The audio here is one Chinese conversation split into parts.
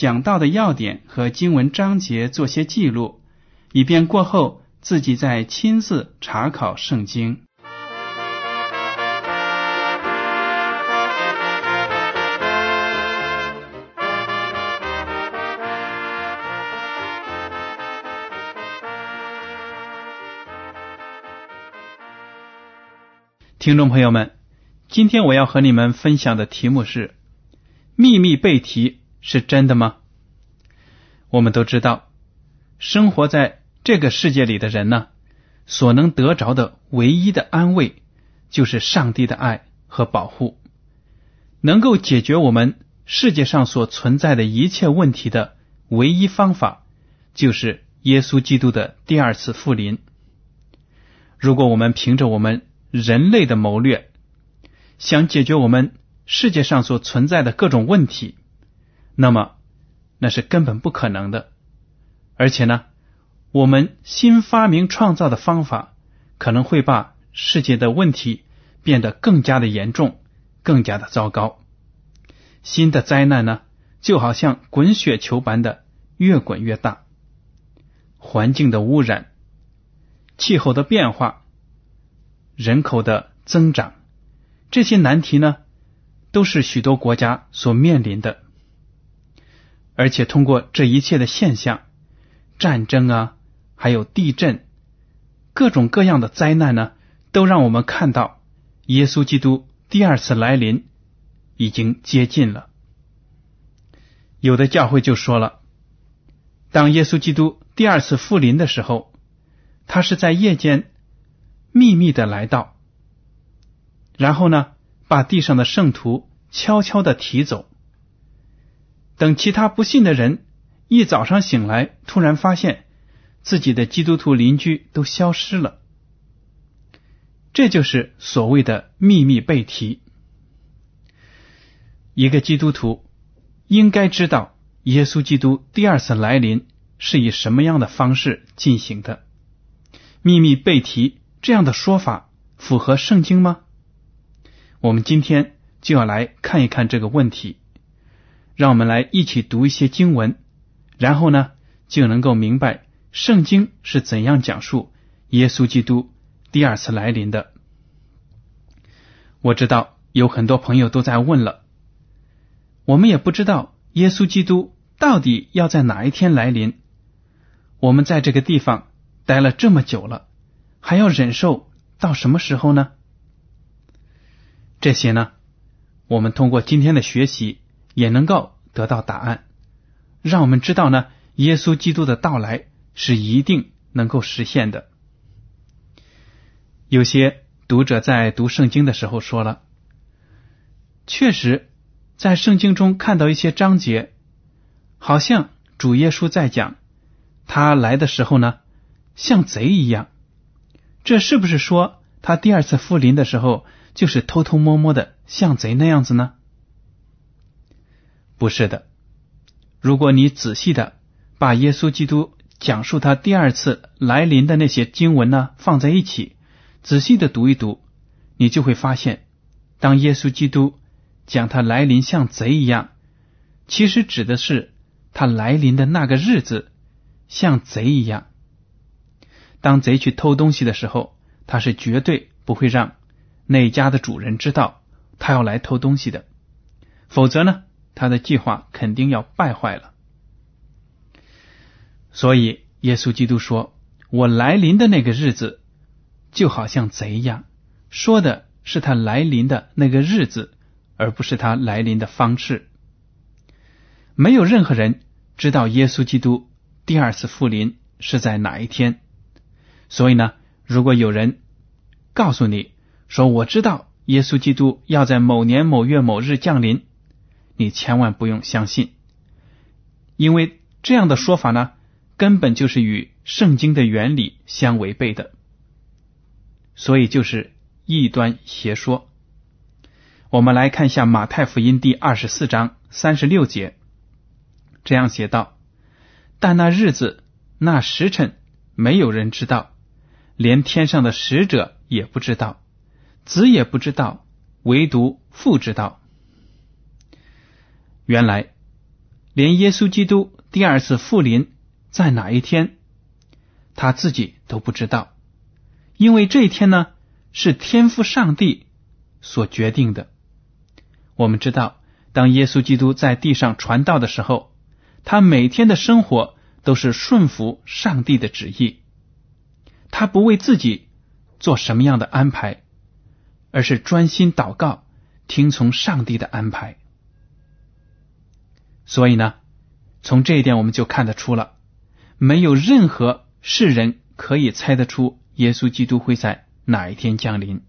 讲到的要点和经文章节做些记录，以便过后自己再亲自查考圣经。听众朋友们，今天我要和你们分享的题目是：秘密背题是真的吗？我们都知道，生活在这个世界里的人呢，所能得着的唯一的安慰，就是上帝的爱和保护。能够解决我们世界上所存在的一切问题的唯一方法，就是耶稣基督的第二次复临。如果我们凭着我们人类的谋略想解决我们世界上所存在的各种问题，那么那是根本不可能的。而且呢，我们新发明创造的方法可能会把世界的问题变得更加的严重，更加的糟糕。新的灾难呢，就好像滚雪球般的越滚越大。环境的污染，气候的变化。人口的增长，这些难题呢，都是许多国家所面临的。而且通过这一切的现象，战争啊，还有地震，各种各样的灾难呢，都让我们看到耶稣基督第二次来临已经接近了。有的教会就说了，当耶稣基督第二次复临的时候，他是在夜间。秘密的来到，然后呢，把地上的圣徒悄悄的提走。等其他不信的人一早上醒来，突然发现自己的基督徒邻居都消失了。这就是所谓的秘密背题。一个基督徒应该知道耶稣基督第二次来临是以什么样的方式进行的。秘密背题。这样的说法符合圣经吗？我们今天就要来看一看这个问题。让我们来一起读一些经文，然后呢就能够明白圣经是怎样讲述耶稣基督第二次来临的。我知道有很多朋友都在问了，我们也不知道耶稣基督到底要在哪一天来临。我们在这个地方待了这么久了。还要忍受到什么时候呢？这些呢，我们通过今天的学习也能够得到答案，让我们知道呢，耶稣基督的到来是一定能够实现的。有些读者在读圣经的时候说了，确实在圣经中看到一些章节，好像主耶稣在讲他来的时候呢，像贼一样。这是不是说他第二次复临的时候，就是偷偷摸摸的像贼那样子呢？不是的。如果你仔细的把耶稣基督讲述他第二次来临的那些经文呢放在一起，仔细的读一读，你就会发现，当耶稣基督讲他来临像贼一样，其实指的是他来临的那个日子像贼一样。当贼去偷东西的时候，他是绝对不会让那家的主人知道他要来偷东西的，否则呢，他的计划肯定要败坏了。所以耶稣基督说：“我来临的那个日子，就好像贼一样。”说的是他来临的那个日子，而不是他来临的方式。没有任何人知道耶稣基督第二次复临是在哪一天。所以呢，如果有人告诉你说我知道耶稣基督要在某年某月某日降临，你千万不用相信，因为这样的说法呢，根本就是与圣经的原理相违背的，所以就是异端邪说。我们来看一下马太福音第二十四章三十六节，这样写道：“但那日子、那时辰，没有人知道。”连天上的使者也不知道，子也不知道，唯独父知道。原来，连耶稣基督第二次复临在哪一天，他自己都不知道，因为这一天呢是天父上帝所决定的。我们知道，当耶稣基督在地上传道的时候，他每天的生活都是顺服上帝的旨意。他不为自己做什么样的安排，而是专心祷告，听从上帝的安排。所以呢，从这一点我们就看得出了，没有任何世人可以猜得出耶稣基督会在哪一天降临。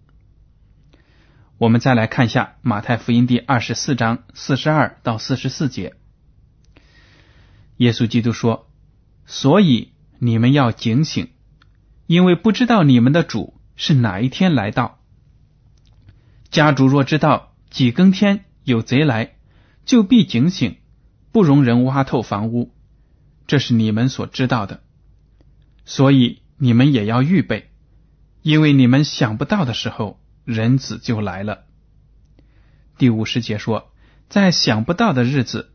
我们再来看一下马太福音第二十四章四十二到四十四节，耶稣基督说：“所以你们要警醒。”因为不知道你们的主是哪一天来到，家主若知道几更天有贼来，就必警醒，不容人挖透房屋。这是你们所知道的，所以你们也要预备，因为你们想不到的时候，人子就来了。第五十节说，在想不到的日子，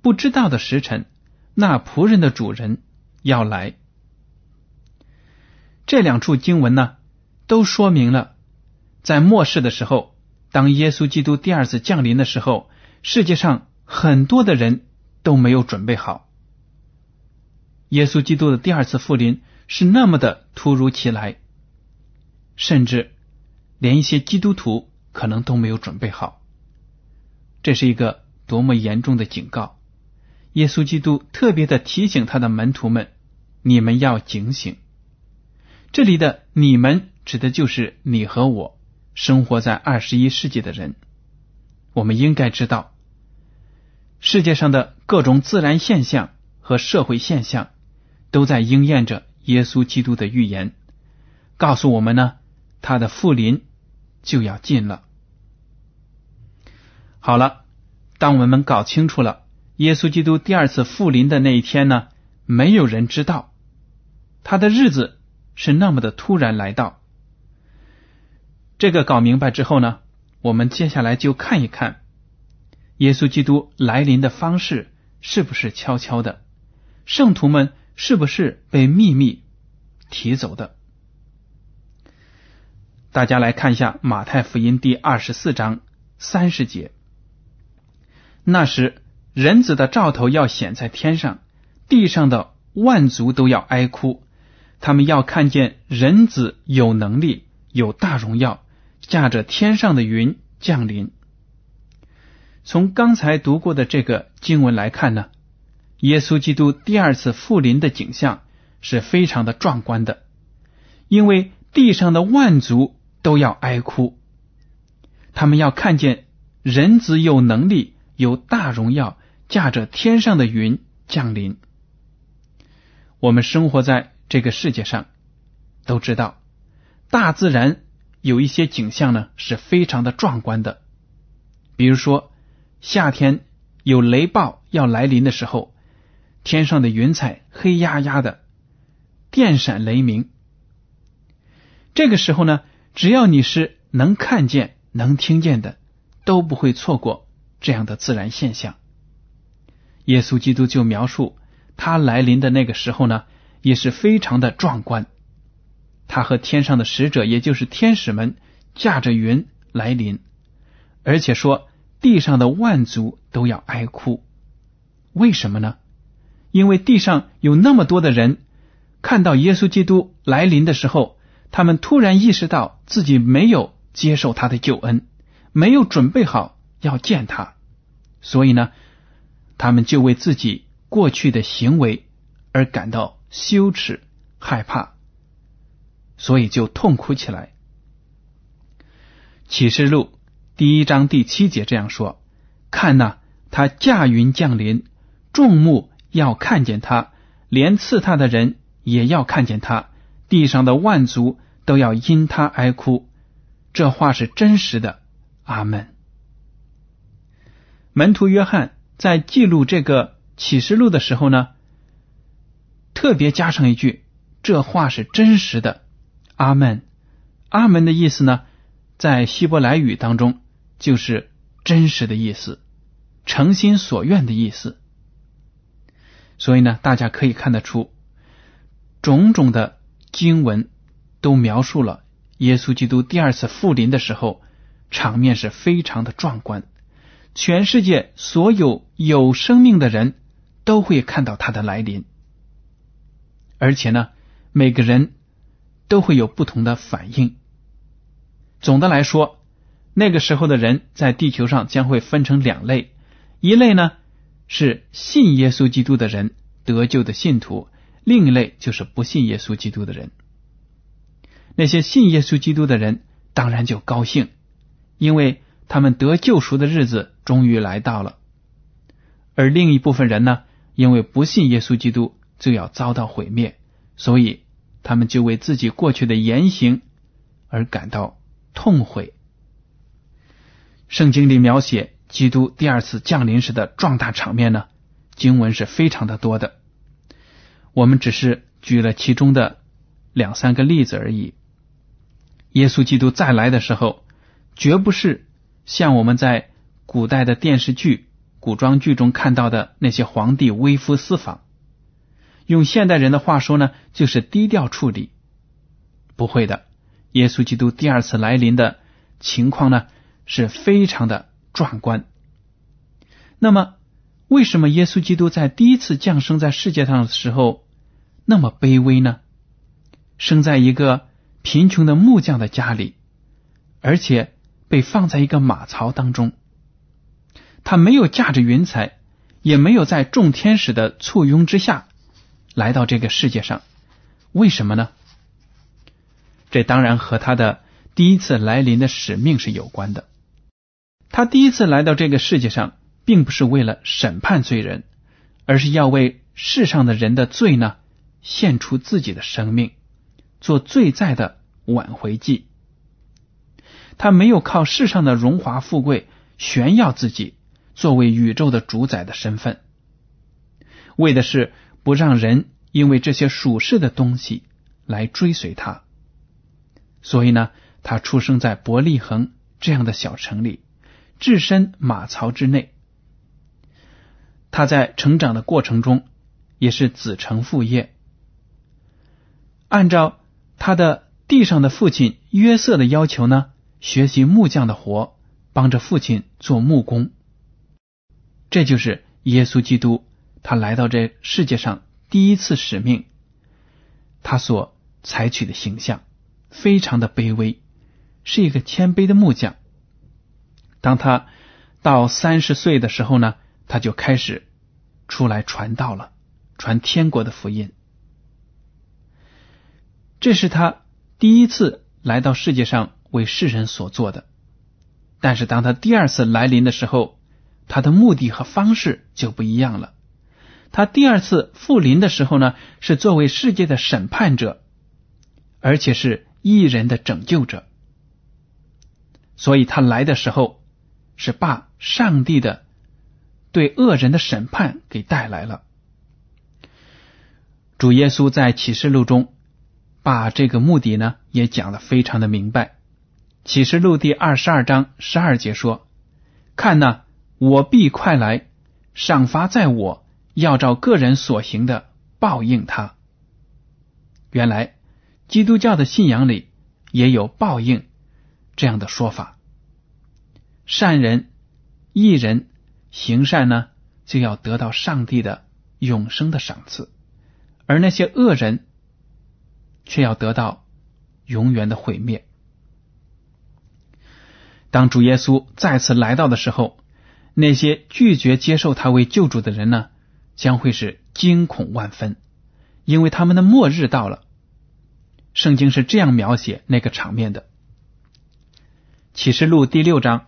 不知道的时辰，那仆人的主人要来。这两处经文呢，都说明了，在末世的时候，当耶稣基督第二次降临的时候，世界上很多的人都没有准备好。耶稣基督的第二次复临是那么的突如其来，甚至连一些基督徒可能都没有准备好。这是一个多么严重的警告！耶稣基督特别的提醒他的门徒们：你们要警醒。这里的“你们”指的就是你和我，生活在二十一世纪的人。我们应该知道，世界上的各种自然现象和社会现象，都在应验着耶稣基督的预言，告诉我们呢，他的复临就要近了。好了，当我们搞清楚了耶稣基督第二次复临的那一天呢，没有人知道他的日子。是那么的突然来到，这个搞明白之后呢，我们接下来就看一看耶稣基督来临的方式是不是悄悄的，圣徒们是不是被秘密提走的？大家来看一下马太福音第二十四章三十节，那时人子的兆头要显在天上，地上的万族都要哀哭。他们要看见人子有能力、有大荣耀，驾着天上的云降临。从刚才读过的这个经文来看呢，耶稣基督第二次复临的景象是非常的壮观的，因为地上的万族都要哀哭，他们要看见人子有能力、有大荣耀，驾着天上的云降临。我们生活在。这个世界上都知道，大自然有一些景象呢是非常的壮观的。比如说，夏天有雷暴要来临的时候，天上的云彩黑压压的，电闪雷鸣。这个时候呢，只要你是能看见、能听见的，都不会错过这样的自然现象。耶稣基督就描述他来临的那个时候呢。也是非常的壮观，他和天上的使者，也就是天使们，驾着云来临，而且说地上的万族都要哀哭。为什么呢？因为地上有那么多的人看到耶稣基督来临的时候，他们突然意识到自己没有接受他的救恩，没有准备好要见他，所以呢，他们就为自己过去的行为而感到羞耻、害怕，所以就痛哭起来。启示录第一章第七节这样说：“看呐，他驾云降临，众目要看见他，连刺他的人也要看见他，地上的万族都要因他哀哭。”这话是真实的。阿门。门徒约翰在记录这个启示录的时候呢，特别加上一句：“这话是真实的。”阿门。阿门的意思呢？在希伯来语当中，就是真实的意思，诚心所愿的意思。所以呢，大家可以看得出，种种的经文都描述了耶稣基督第二次复临的时候，场面是非常的壮观。全世界所有有生命的人都会看到他的来临，而且呢，每个人都会有不同的反应。总的来说，那个时候的人在地球上将会分成两类：一类呢是信耶稣基督的人，得救的信徒；另一类就是不信耶稣基督的人。那些信耶稣基督的人当然就高兴，因为他们得救赎的日子终于来到了；而另一部分人呢，因为不信耶稣基督，就要遭到毁灭，所以他们就为自己过去的言行而感到。痛悔。圣经里描写基督第二次降临时的壮大场面呢，经文是非常的多的。我们只是举了其中的两三个例子而已。耶稣基督再来的时候，绝不是像我们在古代的电视剧、古装剧中看到的那些皇帝微服私访。用现代人的话说呢，就是低调处理。不会的。耶稣基督第二次来临的情况呢，是非常的壮观。那么，为什么耶稣基督在第一次降生在世界上的时候那么卑微呢？生在一个贫穷的木匠的家里，而且被放在一个马槽当中。他没有驾着云彩，也没有在众天使的簇拥之下来到这个世界上。为什么呢？这当然和他的第一次来临的使命是有关的。他第一次来到这个世界上，并不是为了审判罪人，而是要为世上的人的罪呢，献出自己的生命，做罪在的挽回祭。他没有靠世上的荣华富贵炫耀自己作为宇宙的主宰的身份，为的是不让人因为这些属世的东西来追随他。所以呢，他出生在伯利恒这样的小城里，置身马槽之内。他在成长的过程中也是子承父业，按照他的地上的父亲约瑟的要求呢，学习木匠的活，帮着父亲做木工。这就是耶稣基督他来到这世界上第一次使命，他所采取的形象。非常的卑微，是一个谦卑的木匠。当他到三十岁的时候呢，他就开始出来传道了，传天国的福音。这是他第一次来到世界上为世人所做的。但是当他第二次来临的时候，他的目的和方式就不一样了。他第二次复临的时候呢，是作为世界的审判者，而且是。异人的拯救者，所以他来的时候是把上帝的对恶人的审判给带来了。主耶稣在启示录中把这个目的呢也讲的非常的明白。启示录第二十二章十二节说：“看呐，我必快来，赏罚在我，要照个人所行的报应他。”原来。基督教的信仰里也有报应这样的说法。善人、义人行善呢，就要得到上帝的永生的赏赐，而那些恶人却要得到永远的毁灭。当主耶稣再次来到的时候，那些拒绝接受他为救主的人呢，将会是惊恐万分，因为他们的末日到了。圣经是这样描写那个场面的：启示录第六章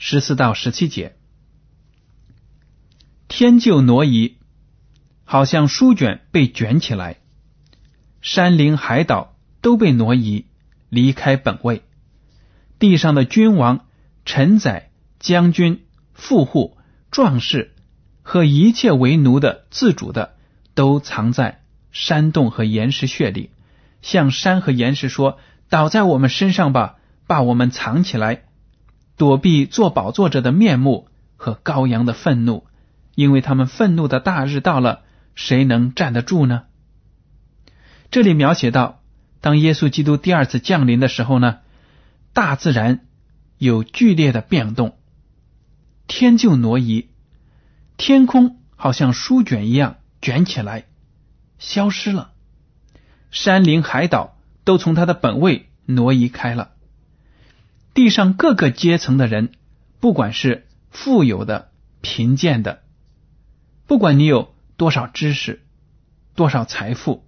十四到十七节，天就挪移，好像书卷被卷起来，山林海岛都被挪移，离开本位。地上的君王、臣宰、将军、富户、壮士和一切为奴的、自主的，都藏在山洞和岩石穴里，向山和岩石说：“倒在我们身上吧，把我们藏起来，躲避做宝座者的面目和羔羊的愤怒，因为他们愤怒的大日到了，谁能站得住呢？”这里描写到，当耶稣基督第二次降临的时候呢？大自然有剧烈的变动，天就挪移，天空好像书卷一样卷起来，消失了。山林海岛都从它的本位挪移开了。地上各个阶层的人，不管是富有的、贫贱的，不管你有多少知识、多少财富，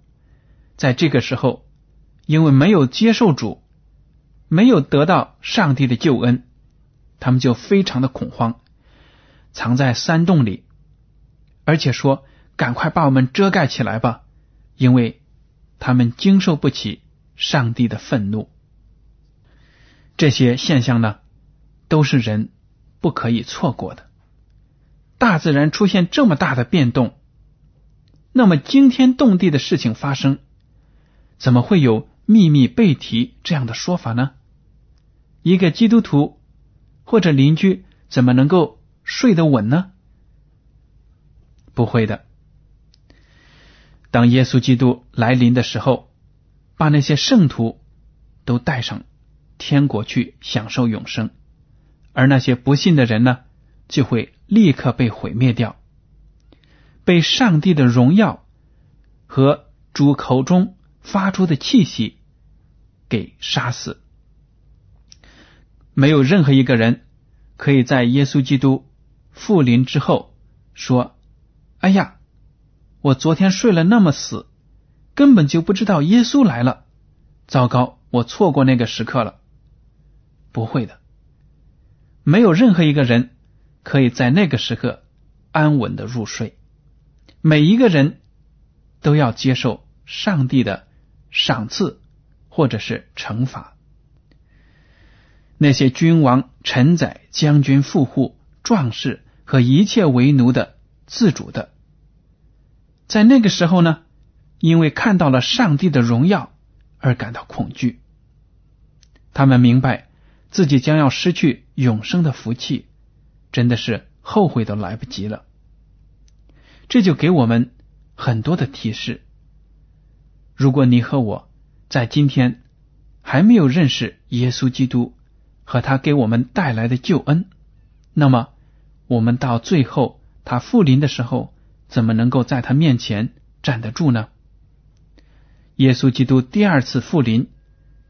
在这个时候，因为没有接受主。没有得到上帝的救恩，他们就非常的恐慌，藏在山洞里，而且说：“赶快把我们遮盖起来吧，因为他们经受不起上帝的愤怒。”这些现象呢，都是人不可以错过的。大自然出现这么大的变动，那么惊天动地的事情发生，怎么会有秘密被提这样的说法呢？一个基督徒或者邻居怎么能够睡得稳呢？不会的。当耶稣基督来临的时候，把那些圣徒都带上天国去享受永生，而那些不信的人呢，就会立刻被毁灭掉，被上帝的荣耀和主口中发出的气息给杀死。没有任何一个人可以在耶稣基督复临之后说：“哎呀，我昨天睡了那么死，根本就不知道耶稣来了。糟糕，我错过那个时刻了。”不会的，没有任何一个人可以在那个时刻安稳的入睡。每一个人都要接受上帝的赏赐或者是惩罚。那些君王、臣宰、将军、富户、壮士和一切为奴的、自主的，在那个时候呢，因为看到了上帝的荣耀而感到恐惧。他们明白自己将要失去永生的福气，真的是后悔都来不及了。这就给我们很多的提示：如果你和我在今天还没有认识耶稣基督，和他给我们带来的救恩，那么我们到最后他复临的时候，怎么能够在他面前站得住呢？耶稣基督第二次复临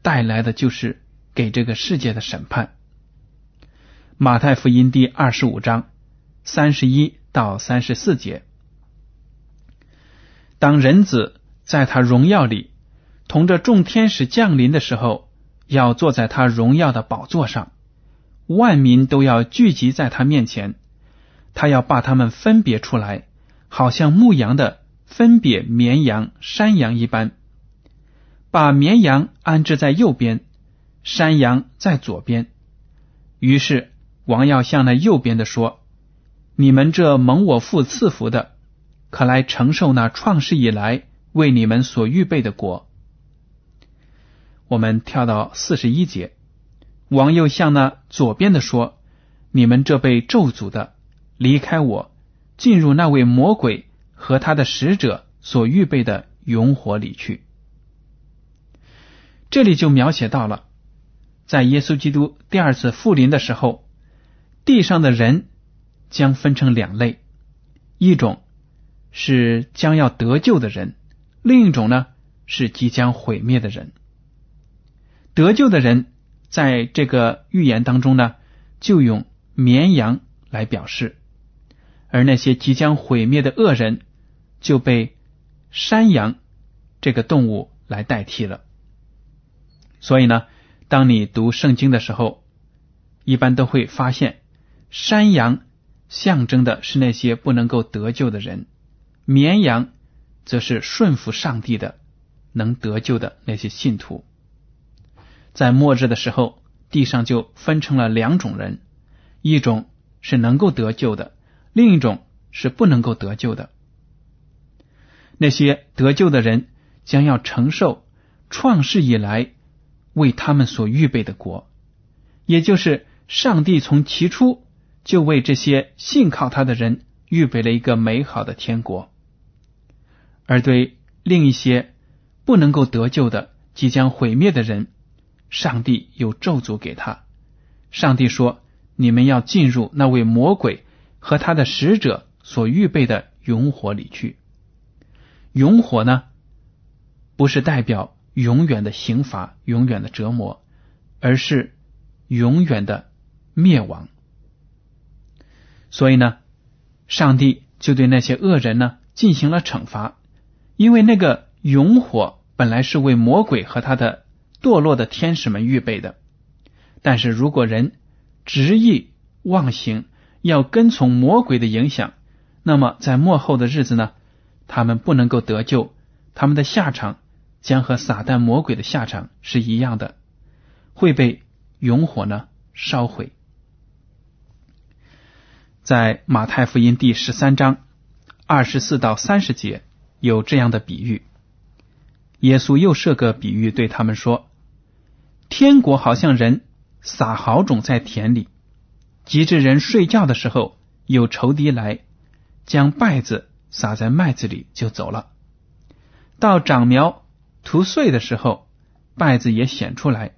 带来的就是给这个世界的审判。马太福音第二十五章三十一到三十四节，当人子在他荣耀里同着众天使降临的时候。要坐在他荣耀的宝座上，万民都要聚集在他面前，他要把他们分别出来，好像牧羊的分别绵羊、山羊一般，把绵羊安置在右边，山羊在左边。于是王要向那右边的说：“你们这蒙我父赐福的，可来承受那创世以来为你们所预备的国。”我们跳到四十一节，王又向那左边的说：“你们这被咒诅的，离开我，进入那位魔鬼和他的使者所预备的永火里去。”这里就描写到了，在耶稣基督第二次复临的时候，地上的人将分成两类：一种是将要得救的人，另一种呢是即将毁灭的人。得救的人在这个预言当中呢，就用绵羊来表示，而那些即将毁灭的恶人就被山羊这个动物来代替了。所以呢，当你读圣经的时候，一般都会发现，山羊象征的是那些不能够得救的人，绵羊则是顺服上帝的、能得救的那些信徒。在末日的时候，地上就分成了两种人：一种是能够得救的，另一种是不能够得救的。那些得救的人将要承受创世以来。为他们所预备的国，也就是上帝从起初就为这些信靠他的人预备了一个美好的天国；而对另一些不能够得救的、即将毁灭的人，上帝有咒诅给他。上帝说：“你们要进入那位魔鬼和他的使者所预备的永火里去。”永火呢，不是代表。永远的刑罚，永远的折磨，而是永远的灭亡。所以呢，上帝就对那些恶人呢进行了惩罚，因为那个永火本来是为魔鬼和他的堕落的天使们预备的。但是如果人执意妄行，要跟从魔鬼的影响，那么在末后的日子呢，他们不能够得救，他们的下场。将和撒旦魔鬼的下场是一样的，会被永火呢烧毁。在马太福音第十三章二十四到三十节有这样的比喻，耶稣又设个比喻对他们说：“天国好像人撒好种在田里，及至人睡觉的时候，有仇敌来将稗子撒在麦子里就走了，到长苗。”涂碎的时候，稗子也显出来。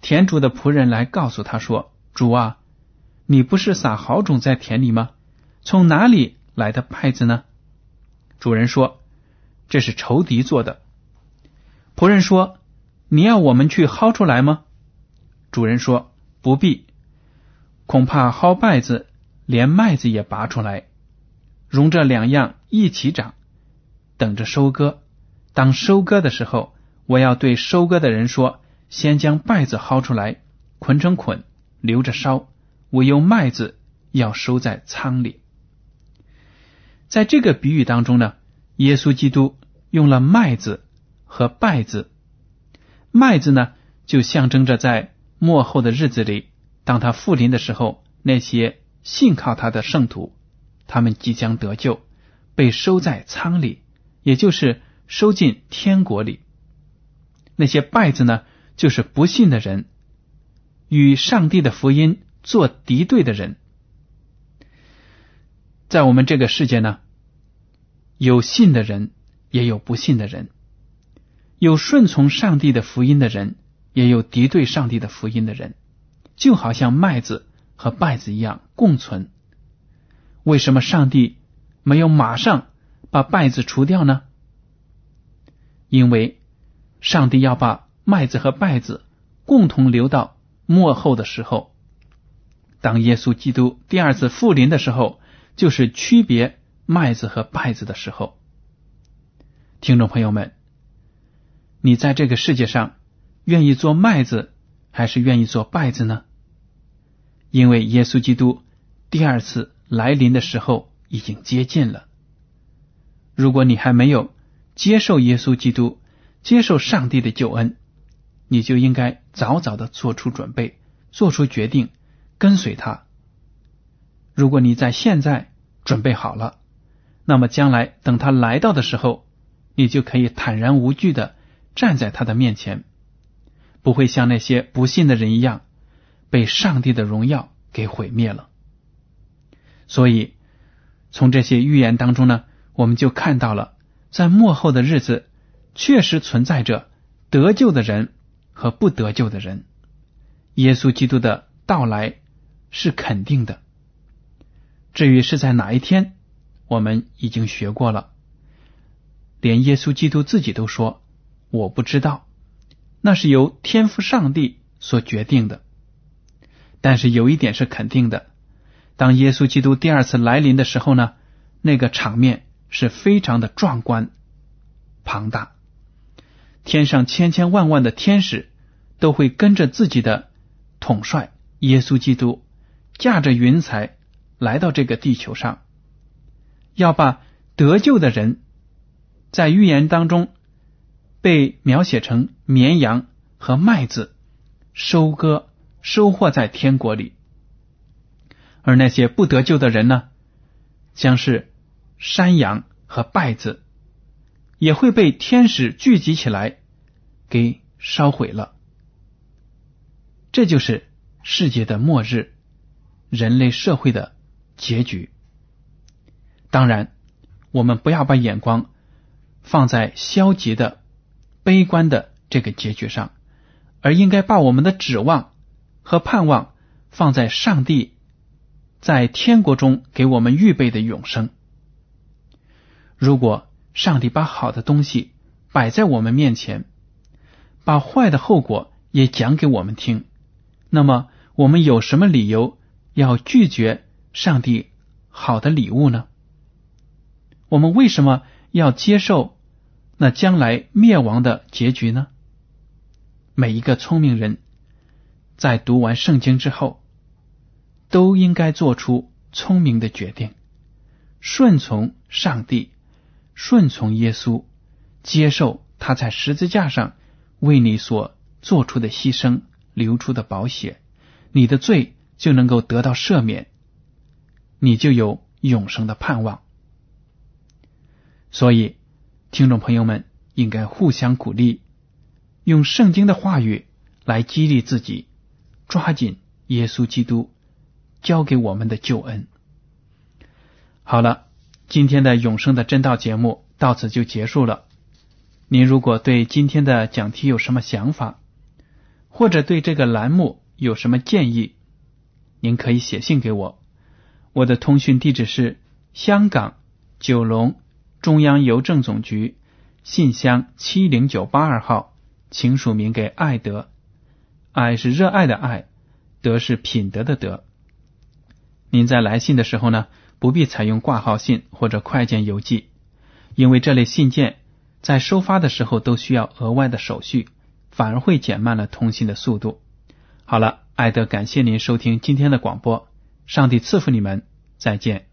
田主的仆人来告诉他说：“主啊，你不是撒好种在田里吗？从哪里来的稗子呢？”主人说：“这是仇敌做的。”仆人说：“你要我们去薅出来吗？”主人说：“不必，恐怕薅稗子，连麦子也拔出来，容这两样一起长，等着收割。”当收割的时候，我要对收割的人说：先将稗子薅出来，捆成捆，留着烧；唯有麦子要收在仓里。在这个比喻当中呢，耶稣基督用了麦子和稗子。麦子呢，就象征着在末后的日子里，当他复临的时候，那些信靠他的圣徒，他们即将得救，被收在仓里，也就是。收进天国里，那些败子呢，就是不信的人，与上帝的福音做敌对的人。在我们这个世界呢，有信的人，也有不信的人；有顺从上帝的福音的人，也有敌对上帝的福音的人。就好像麦子和稗子一样共存。为什么上帝没有马上把稗子除掉呢？因为上帝要把麦子和稗子共同留到末后的时候，当耶稣基督第二次复临的时候，就是区别麦子和稗子的时候。听众朋友们，你在这个世界上愿意做麦子，还是愿意做稗子呢？因为耶稣基督第二次来临的时候已经接近了。如果你还没有，接受耶稣基督，接受上帝的救恩，你就应该早早的做出准备，做出决定，跟随他。如果你在现在准备好了，那么将来等他来到的时候，你就可以坦然无惧的站在他的面前，不会像那些不信的人一样，被上帝的荣耀给毁灭了。所以，从这些预言当中呢，我们就看到了。在末后的日子，确实存在着得救的人和不得救的人。耶稣基督的到来是肯定的。至于是在哪一天，我们已经学过了，连耶稣基督自己都说：“我不知道。”那是由天父上帝所决定的。但是有一点是肯定的：当耶稣基督第二次来临的时候呢，那个场面是非常的壮观、庞大，天上千千万万的天使都会跟着自己的统帅耶稣基督，驾着云彩来到这个地球上。要把得救的人，在预言当中被描写成绵羊和麦子，收割收获在天国里；而那些不得救的人呢，将是山羊和稗子，也会被天使聚集起来给烧毁了。这就是世界的末日，人类社会的结局。当然，我们不要把眼光放在消极的、悲观的这个结局上，而应该把我们的指望和盼望放在上帝在天国中给我们预备的永生。如果上帝把好的东西摆在我们面前，把坏的后果也讲给我们听，那么我们有什么理由要拒绝上帝好的礼物呢？我们为什么要接受那将来灭亡的结局呢？每一个聪明人在读完圣经之后，都应该做出聪明的决定，顺从上帝，顺从耶稣，接受他在十字架上为你所做出的牺牲、流出的宝血，你的罪就能够得到赦免，你就有永生的盼望。所以，听众朋友们应该互相鼓励，用圣经的话语来激励自己，抓紧耶稣基督交给我们的救恩。好了，今天的永生的真道节目到此就结束了。您如果对今天的讲题有什么想法，或者对这个栏目有什么建议，您可以写信给我。我的通讯地址是香港九龙。中央邮政总局信箱七零九八二号，请署名给爱德。爱是热爱的爱，德是品德的德。您在来信的时候呢，不必采用挂号信或者快件邮寄，因为这类信件在收发的时候都需要额外的手续，反而会减慢了通信的速度。好了，艾德感谢您收听今天的广播，上帝赐福你们，再见。